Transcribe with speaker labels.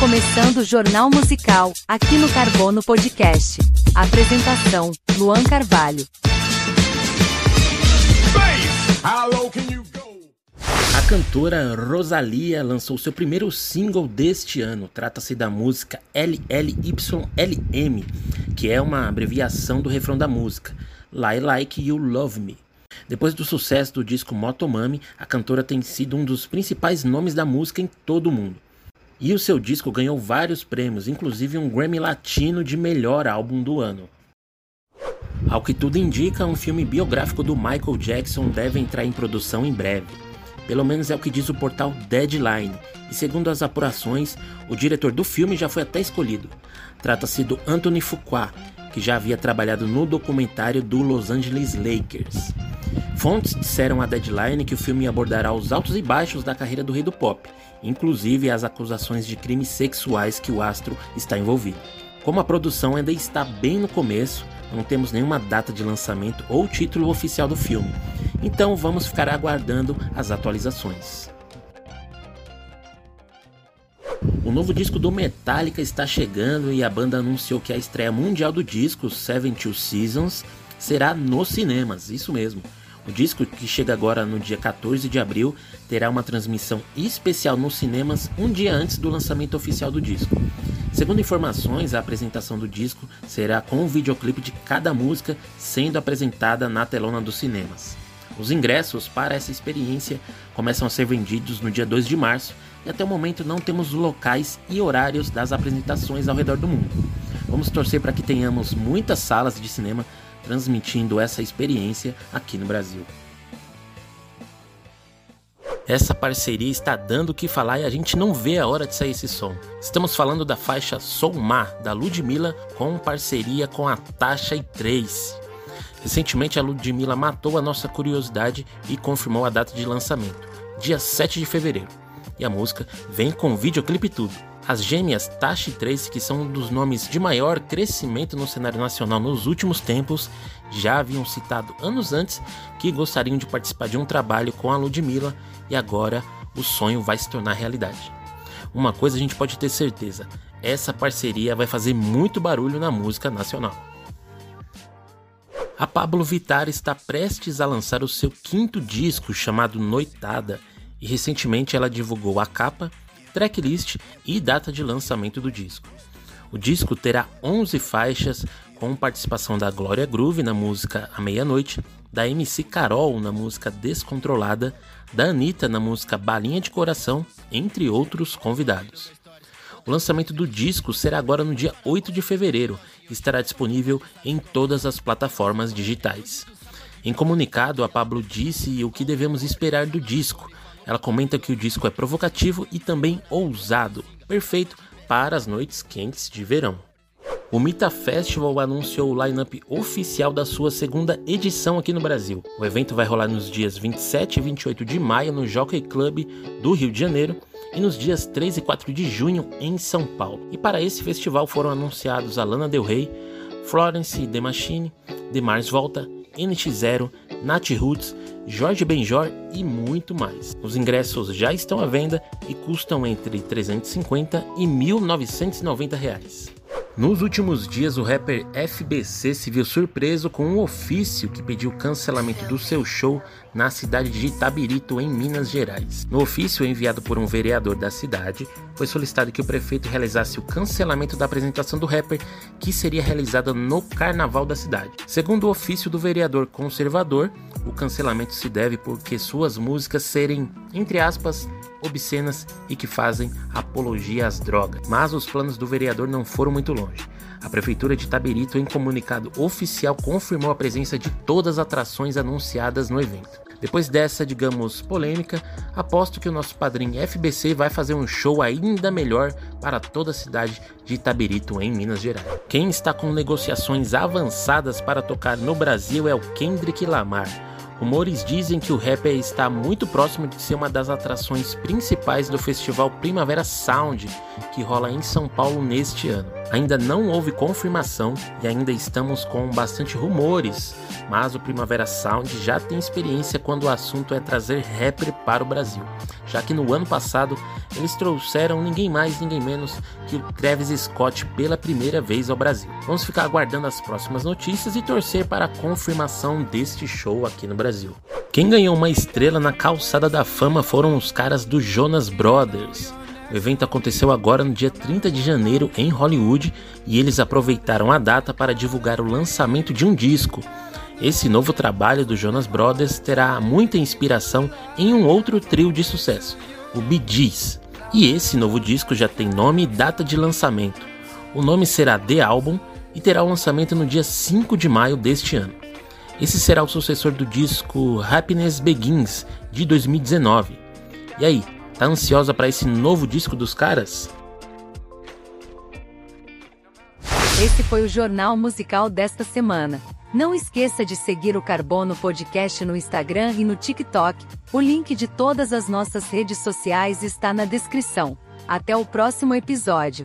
Speaker 1: começando o Jornal Musical, aqui no Carbono Podcast. Apresentação: Luan Carvalho.
Speaker 2: A cantora Rosalia lançou seu primeiro single deste ano. Trata-se da música LLYLM, que é uma abreviação do refrão da música Lie Like You Love Me. Depois do sucesso do disco Motomami, a cantora tem sido um dos principais nomes da música em todo o mundo. E o seu disco ganhou vários prêmios, inclusive um Grammy Latino de melhor álbum do ano. Ao que tudo indica, um filme biográfico do Michael Jackson deve entrar em produção em breve. Pelo menos é o que diz o portal Deadline, e segundo as apurações, o diretor do filme já foi até escolhido. Trata-se do Anthony Fuqua, que já havia trabalhado no documentário do Los Angeles Lakers. Fontes disseram à Deadline que o filme abordará os altos e baixos da carreira do rei do pop, inclusive as acusações de crimes sexuais que o astro está envolvido. Como a produção ainda está bem no começo, não temos nenhuma data de lançamento ou título oficial do filme, então vamos ficar aguardando as atualizações. O novo disco do Metallica está chegando e a banda anunciou que a estreia mundial do disco, Seven Two Seasons, será nos cinemas, isso mesmo. O disco, que chega agora no dia 14 de abril, terá uma transmissão especial nos cinemas um dia antes do lançamento oficial do disco. Segundo informações, a apresentação do disco será com o videoclipe de cada música sendo apresentada na telona dos cinemas. Os ingressos para essa experiência começam a ser vendidos no dia 2 de março e até o momento não temos locais e horários das apresentações ao redor do mundo. Vamos torcer para que tenhamos muitas salas de cinema transmitindo essa experiência aqui no Brasil. Essa parceria está dando o que falar e a gente não vê a hora de sair esse som. Estamos falando da faixa Soulmar, da Ludmilla, com parceria com a Tasha e 3. Recentemente a Ludmilla matou a nossa curiosidade e confirmou a data de lançamento, dia 7 de fevereiro. E a música vem com videoclipe tudo. As gêmeas Tashi e Trace, que são um dos nomes de maior crescimento no cenário nacional nos últimos tempos, já haviam citado anos antes que gostariam de participar de um trabalho com a Ludmilla e agora o sonho vai se tornar realidade. Uma coisa a gente pode ter certeza: essa parceria vai fazer muito barulho na música nacional. A Pablo Vittar está prestes a lançar o seu quinto disco chamado Noitada e recentemente ela divulgou a capa tracklist e data de lançamento do disco. O disco terá 11 faixas com participação da Glória Groove na música A Meia-Noite, da MC Carol na música Descontrolada, da Anitta na música Balinha de Coração, entre outros convidados. O lançamento do disco será agora no dia 8 de fevereiro e estará disponível em todas as plataformas digitais. Em comunicado, a Pablo disse o que devemos esperar do disco, ela comenta que o disco é provocativo e também ousado, perfeito para as noites quentes de verão. O Mita Festival anunciou o line-up oficial da sua segunda edição aqui no Brasil. O evento vai rolar nos dias 27 e 28 de maio no Jockey Club do Rio de Janeiro e nos dias 3 e 4 de junho em São Paulo. E para esse festival foram anunciados Alana Del Rey, Florence The Machine, The Mars Volta, NX0, Nat Roots, Jorge Benjor e muito mais. Os ingressos já estão à venda e custam entre 350 e 1.990 reais. Nos últimos dias, o rapper FBC se viu surpreso com um ofício que pediu cancelamento do seu show na cidade de Itabirito, em Minas Gerais. No ofício enviado por um vereador da cidade, foi solicitado que o prefeito realizasse o cancelamento da apresentação do rapper, que seria realizada no carnaval da cidade. Segundo o ofício do vereador conservador, o cancelamento se deve porque suas músicas serem, entre aspas, obscenas e que fazem apologia às drogas. Mas os planos do vereador não foram muito longe. A Prefeitura de Tabirito, em comunicado oficial, confirmou a presença de todas as atrações anunciadas no evento. Depois dessa, digamos, polêmica, aposto que o nosso padrinho FBC vai fazer um show ainda melhor para toda a cidade de Itabirito, em Minas Gerais. Quem está com negociações avançadas para tocar no Brasil é o Kendrick Lamar. Rumores dizem que o rapper está muito próximo de ser uma das atrações principais do festival Primavera Sound, que rola em São Paulo neste ano. Ainda não houve confirmação e ainda estamos com bastante rumores mas o Primavera Sound já tem experiência quando o assunto é trazer rapper para o Brasil, já que no ano passado eles trouxeram ninguém mais, ninguém menos que o Travis Scott pela primeira vez ao Brasil. Vamos ficar aguardando as próximas notícias e torcer para a confirmação deste show aqui no Brasil. Quem ganhou uma estrela na calçada da fama foram os caras do Jonas Brothers. O evento aconteceu agora no dia 30 de janeiro em Hollywood e eles aproveitaram a data para divulgar o lançamento de um disco. Esse novo trabalho do Jonas Brothers terá muita inspiração em um outro trio de sucesso, o Bee. E esse novo disco já tem nome e data de lançamento. O nome será The Album e terá o lançamento no dia 5 de maio deste ano. Esse será o sucessor do disco Happiness Begins de 2019. E aí, Tá ansiosa para esse novo disco dos caras?
Speaker 1: Esse foi o Jornal Musical desta semana. Não esqueça de seguir o Carbono Podcast no Instagram e no TikTok. O link de todas as nossas redes sociais está na descrição. Até o próximo episódio.